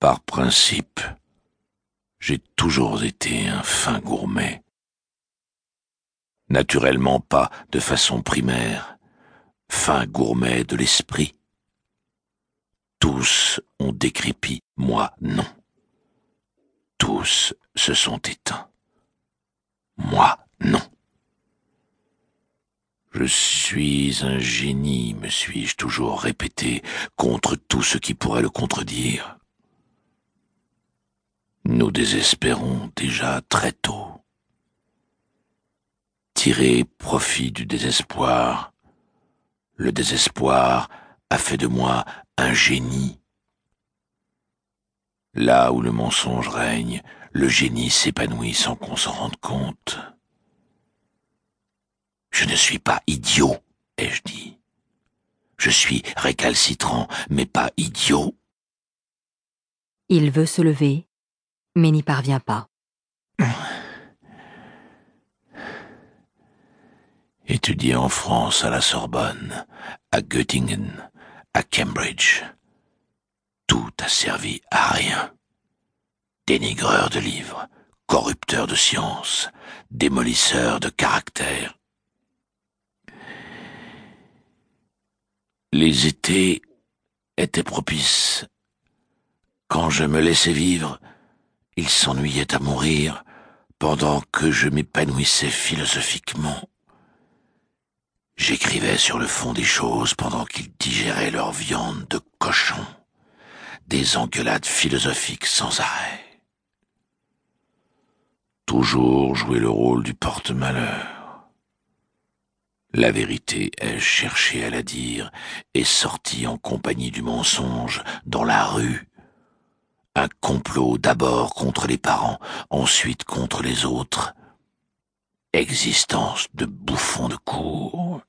Par principe, j'ai toujours été un fin gourmet. Naturellement pas de façon primaire, fin gourmet de l'esprit. Tous ont décrépi, moi non. Tous se sont éteints. Moi non. Je suis un génie, me suis-je toujours répété, contre tout ce qui pourrait le contredire. Nous désespérons déjà très tôt. Tirer profit du désespoir. Le désespoir a fait de moi un génie. Là où le mensonge règne, le génie s'épanouit sans qu'on s'en rende compte. Je ne suis pas idiot, ai-je dit. Je suis récalcitrant, mais pas idiot. Il veut se lever, mais n'y parvient pas. Étudié en France à la Sorbonne, à Göttingen, à Cambridge. Tout a servi à rien. Dénigreur de livres, corrupteur de sciences, démolisseur de caractère. Les étés étaient propices. Quand je me laissais vivre, il s'ennuyait à mourir pendant que je m'épanouissais philosophiquement. J'écrivais sur le fond des choses pendant qu'ils digéraient leur viande de cochon, des engueulades philosophiques sans arrêt. Toujours jouer le rôle du porte-malheur. La vérité ai-je cherché à la dire et sorti en compagnie du mensonge dans la rue un complot d'abord contre les parents, ensuite contre les autres. Existence de bouffon de cour.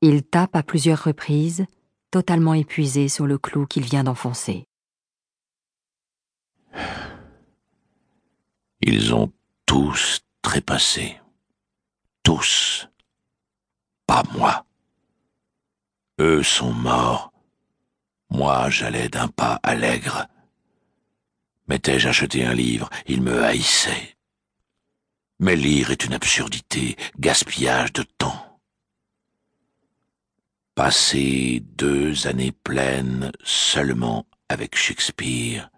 Il tape à plusieurs reprises, totalement épuisé sur le clou qu'il vient d'enfoncer. Ils ont tous trépassé. Tous. Pas moi. Eux sont morts moi, j'allais d'un pas allègre. M'étais-je acheté un livre, il me haïssait. Mais lire est une absurdité, gaspillage de temps. Passer deux années pleines seulement avec Shakespeare,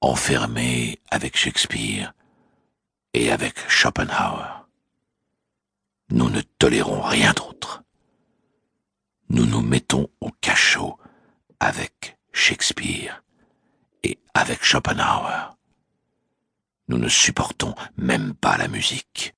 enfermé avec Shakespeare et avec Schopenhauer. Nous ne tolérons rien d'autre. Nous nous mettons avec Shakespeare et avec Schopenhauer. Nous ne supportons même pas la musique.